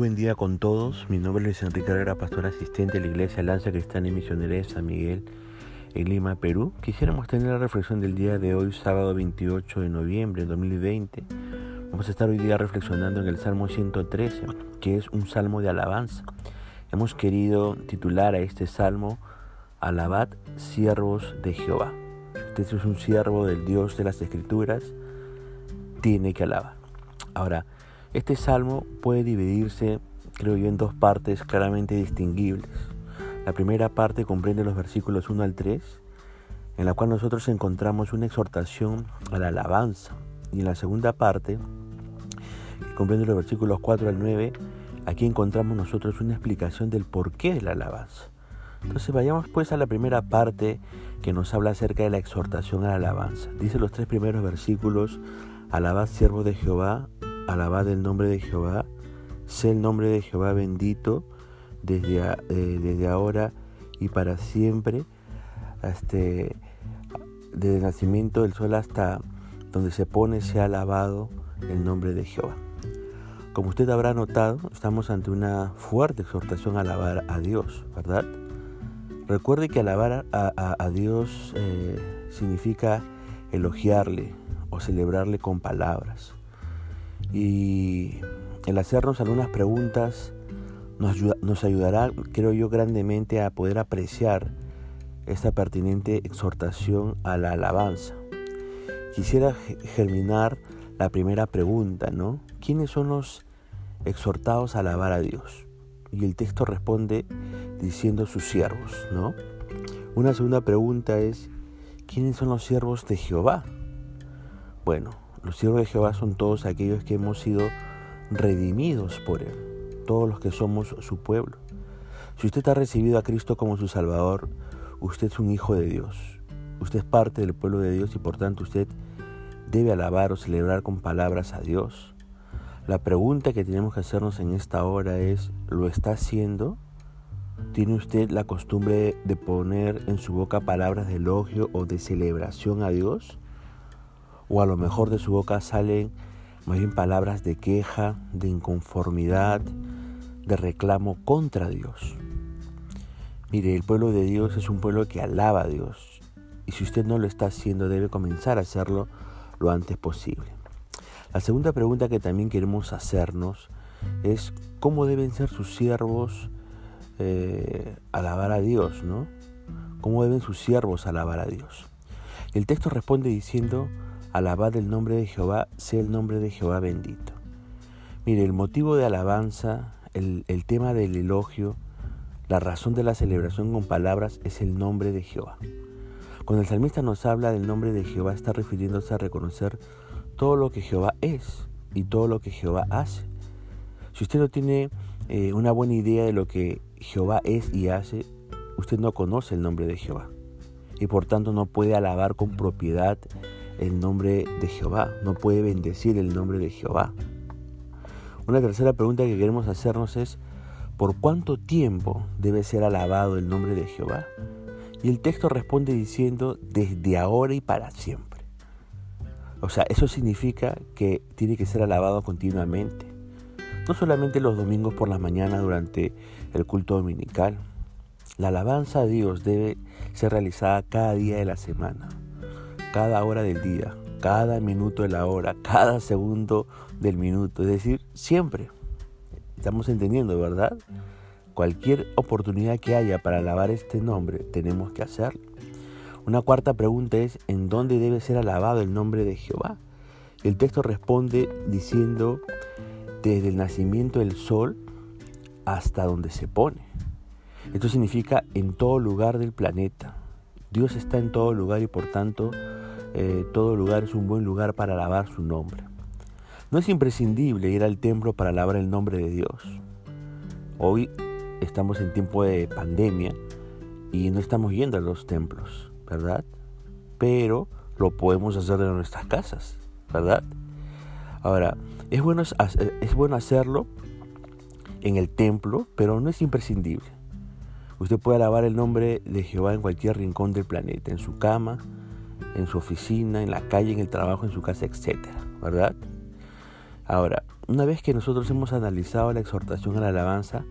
buen día con todos. Mi nombre es Enrique Herrera, pastor asistente de la Iglesia Lanza Cristiana y Misionera de San Miguel en Lima, Perú. Quisiéramos tener la reflexión del día de hoy, sábado 28 de noviembre de 2020. Vamos a estar hoy día reflexionando en el Salmo 113, que es un salmo de alabanza. Hemos querido titular a este salmo Alabad siervos de Jehová. Usted es un siervo del Dios de las Escrituras, tiene que alabar. Ahora, este salmo puede dividirse, creo yo, en dos partes claramente distinguibles. La primera parte comprende los versículos 1 al 3, en la cual nosotros encontramos una exhortación a la alabanza. Y en la segunda parte, que comprende los versículos 4 al 9, aquí encontramos nosotros una explicación del porqué de la alabanza. Entonces vayamos pues a la primera parte que nos habla acerca de la exhortación a la alabanza. Dice los tres primeros versículos, alabad siervo de Jehová, alabad el nombre de Jehová, sé el nombre de Jehová bendito desde, eh, desde ahora y para siempre, este, desde el nacimiento del sol hasta donde se pone, se ha alabado el nombre de Jehová. Como usted habrá notado, estamos ante una fuerte exhortación a alabar a Dios, ¿verdad? Recuerde que alabar a, Dios eh, significa elogiarle o celebrarle con palabras. Y el hacernos algunas preguntas nos, nos ayudará, creo yo, grandemente a poder apreciar esta pertinente exhortación a la alabanza. Quisiera germinar la primera pregunta, ¿no? ¿Quiénes son los exhortados a alabar a Dios? Y el texto responde diciendo sus siervos, ¿no? Una segunda pregunta es, ¿quiénes son los siervos de Jehová? Bueno, los siervos de Jehová son todos aquellos que hemos sido redimidos por Él, todos los que somos su pueblo. Si usted ha recibido a Cristo como su Salvador, usted es un hijo de Dios. Usted es parte del pueblo de Dios y por tanto usted debe alabar o celebrar con palabras a Dios. La pregunta que tenemos que hacernos en esta hora es, ¿lo está haciendo? ¿Tiene usted la costumbre de poner en su boca palabras de elogio o de celebración a Dios? O a lo mejor de su boca salen más bien palabras de queja, de inconformidad, de reclamo contra Dios. Mire, el pueblo de Dios es un pueblo que alaba a Dios y si usted no lo está haciendo debe comenzar a hacerlo lo antes posible. La segunda pregunta que también queremos hacernos es cómo deben ser sus siervos eh, alabar a Dios, ¿no? ¿Cómo deben sus siervos alabar a Dios? El texto responde diciendo, Alabad el nombre de Jehová, sea el nombre de Jehová bendito. Mire, el motivo de alabanza, el, el tema del elogio, la razón de la celebración con palabras es el nombre de Jehová. Cuando el salmista nos habla del nombre de Jehová, está refiriéndose a reconocer todo lo que Jehová es y todo lo que Jehová hace. Si usted no tiene eh, una buena idea de lo que Jehová es y hace, usted no conoce el nombre de Jehová y por tanto no puede alabar con propiedad el nombre de Jehová, no puede bendecir el nombre de Jehová. Una tercera pregunta que queremos hacernos es, ¿por cuánto tiempo debe ser alabado el nombre de Jehová? Y el texto responde diciendo, desde ahora y para siempre. O sea, eso significa que tiene que ser alabado continuamente. No solamente los domingos por la mañana durante el culto dominical. La alabanza a Dios debe ser realizada cada día de la semana cada hora del día, cada minuto de la hora, cada segundo del minuto, es decir, siempre. Estamos entendiendo, ¿verdad? Cualquier oportunidad que haya para alabar este nombre, tenemos que hacerlo. Una cuarta pregunta es, ¿en dónde debe ser alabado el nombre de Jehová? El texto responde diciendo, desde el nacimiento del sol hasta donde se pone. Esto significa en todo lugar del planeta. Dios está en todo lugar y por tanto eh, todo lugar es un buen lugar para alabar su nombre. No es imprescindible ir al templo para alabar el nombre de Dios. Hoy estamos en tiempo de pandemia y no estamos yendo a los templos, ¿verdad? Pero lo podemos hacer en nuestras casas, ¿verdad? Ahora, es bueno, es bueno hacerlo en el templo, pero no es imprescindible. Usted puede alabar el nombre de Jehová en cualquier rincón del planeta, en su cama, en su oficina, en la calle, en el trabajo, en su casa, etcétera, ¿verdad? Ahora, una vez que nosotros hemos analizado la exhortación a la alabanza,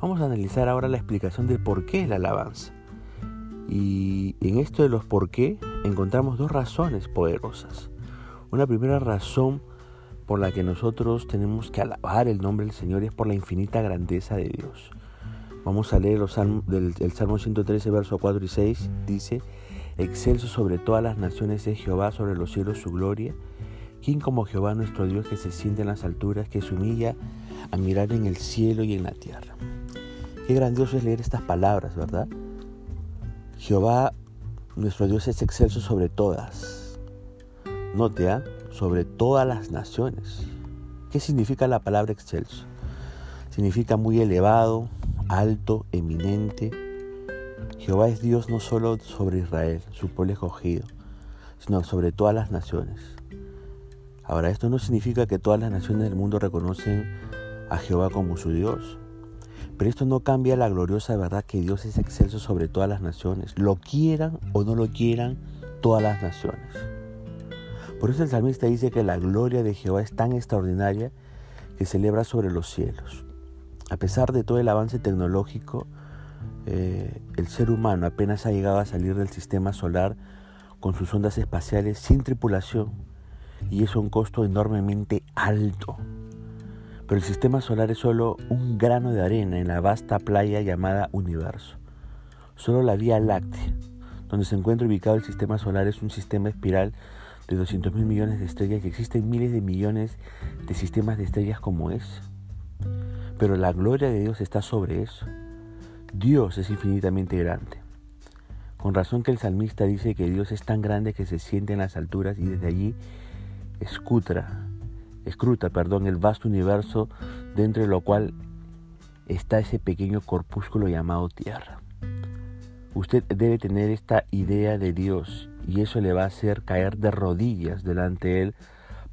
vamos a analizar ahora la explicación del por qué la alabanza. Y en esto de los por qué encontramos dos razones poderosas. Una primera razón por la que nosotros tenemos que alabar el nombre del Señor es por la infinita grandeza de Dios. Vamos a leer del, el Salmo 113, verso 4 y 6. Dice, Excelso sobre todas las naciones es Jehová, sobre los cielos su gloria. ¿Quién como Jehová nuestro Dios que se siente en las alturas, que se humilla a mirar en el cielo y en la tierra? Qué grandioso es leer estas palabras, ¿verdad? Jehová nuestro Dios es excelso sobre todas. Note, ¿ah? sobre todas las naciones. ¿Qué significa la palabra excelso? Significa muy elevado, alto, eminente. Jehová es Dios no solo sobre Israel, su pueblo escogido, sino sobre todas las naciones. Ahora, esto no significa que todas las naciones del mundo reconocen a Jehová como su Dios. Pero esto no cambia la gloriosa verdad que Dios es excelso sobre todas las naciones, lo quieran o no lo quieran todas las naciones. Por eso el salmista dice que la gloria de Jehová es tan extraordinaria que celebra sobre los cielos. A pesar de todo el avance tecnológico, eh, el ser humano apenas ha llegado a salir del sistema solar con sus ondas espaciales sin tripulación y es un costo enormemente alto. Pero el sistema solar es solo un grano de arena en la vasta playa llamada universo. Solo la Vía Láctea, donde se encuentra ubicado el sistema solar, es un sistema espiral de 200 mil millones de estrellas y existen miles de millones de sistemas de estrellas como ese. Pero la gloria de Dios está sobre eso. Dios es infinitamente grande. Con razón que el salmista dice que Dios es tan grande que se siente en las alturas y desde allí escutra, escruta, perdón, el vasto universo dentro de lo cual está ese pequeño corpúsculo llamado tierra. Usted debe tener esta idea de Dios y eso le va a hacer caer de rodillas delante de Él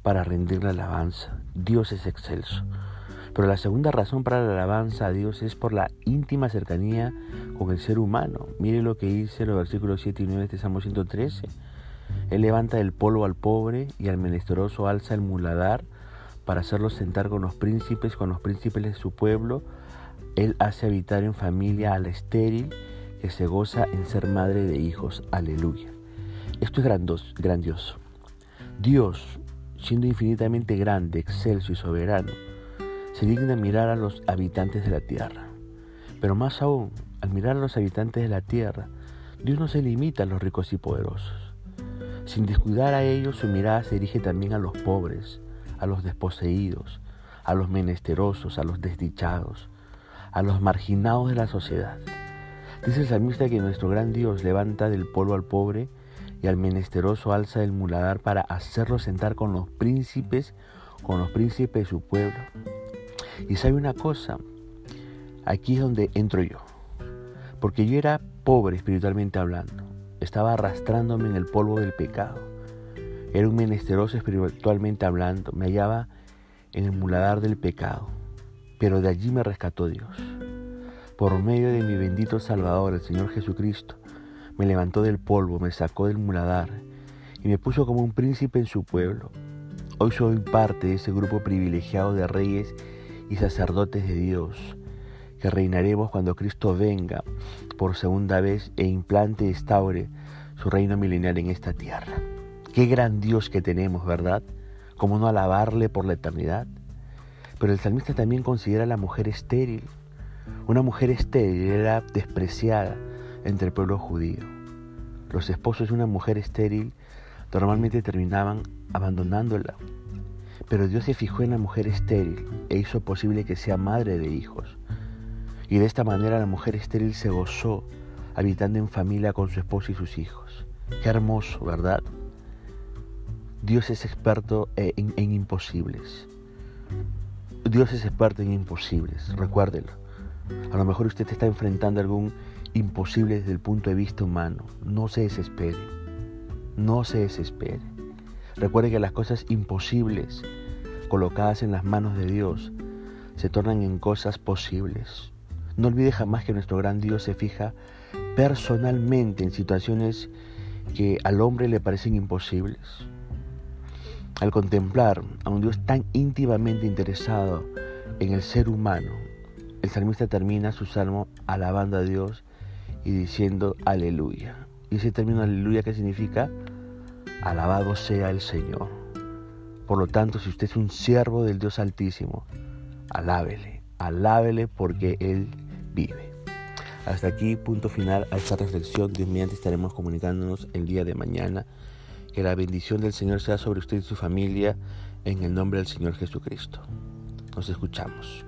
para rendirle alabanza. Dios es excelso. Pero la segunda razón para la alabanza a Dios es por la íntima cercanía con el ser humano. Mire lo que dice los versículos 7 y 9 de este Salmo 113. Él levanta del polvo al pobre y al menesteroso alza el muladar para hacerlo sentar con los príncipes, con los príncipes de su pueblo. Él hace habitar en familia a la estéril que se goza en ser madre de hijos. Aleluya. Esto es grandioso. Dios, siendo infinitamente grande, excelso y soberano, se digna mirar a los habitantes de la tierra. Pero más aún, al mirar a los habitantes de la tierra, Dios no se limita a los ricos y poderosos. Sin descuidar a ellos, su mirada se dirige también a los pobres, a los desposeídos, a los menesterosos, a los desdichados, a los marginados de la sociedad. Dice el salmista que nuestro gran Dios levanta del polvo al pobre y al menesteroso alza el muladar para hacerlo sentar con los príncipes, con los príncipes de su pueblo. Y sabe una cosa, aquí es donde entro yo. Porque yo era pobre espiritualmente hablando. Estaba arrastrándome en el polvo del pecado. Era un menesteroso espiritualmente hablando. Me hallaba en el muladar del pecado. Pero de allí me rescató Dios. Por medio de mi bendito Salvador, el Señor Jesucristo, me levantó del polvo, me sacó del muladar y me puso como un príncipe en su pueblo. Hoy soy parte de ese grupo privilegiado de reyes y sacerdotes de Dios, que reinaremos cuando Cristo venga por segunda vez e implante y estaure su reino milenial en esta tierra. Qué gran Dios que tenemos, ¿verdad? ¿Cómo no alabarle por la eternidad? Pero el salmista también considera a la mujer estéril. Una mujer estéril era despreciada entre el pueblo judío. Los esposos de una mujer estéril normalmente terminaban abandonándola pero Dios se fijó en la mujer estéril e hizo posible que sea madre de hijos. Y de esta manera la mujer estéril se gozó habitando en familia con su esposo y sus hijos. Qué hermoso, ¿verdad? Dios es experto en, en imposibles. Dios es experto en imposibles, recuérdelo. A lo mejor usted está enfrentando algún imposible desde el punto de vista humano. No se desespere. No se desespere. Recuerde que las cosas imposibles colocadas en las manos de Dios se tornan en cosas posibles. No olvide jamás que nuestro gran Dios se fija personalmente en situaciones que al hombre le parecen imposibles. Al contemplar a un Dios tan íntimamente interesado en el ser humano, el salmista termina su salmo alabando a Dios y diciendo aleluya. Y ese término aleluya, ¿qué significa? Alabado sea el Señor. Por lo tanto, si usted es un siervo del Dios Altísimo, alábele, alábele porque Él vive. Hasta aquí, punto final a esta reflexión. Dios mediante estaremos comunicándonos el día de mañana. Que la bendición del Señor sea sobre usted y su familia en el nombre del Señor Jesucristo. Nos escuchamos.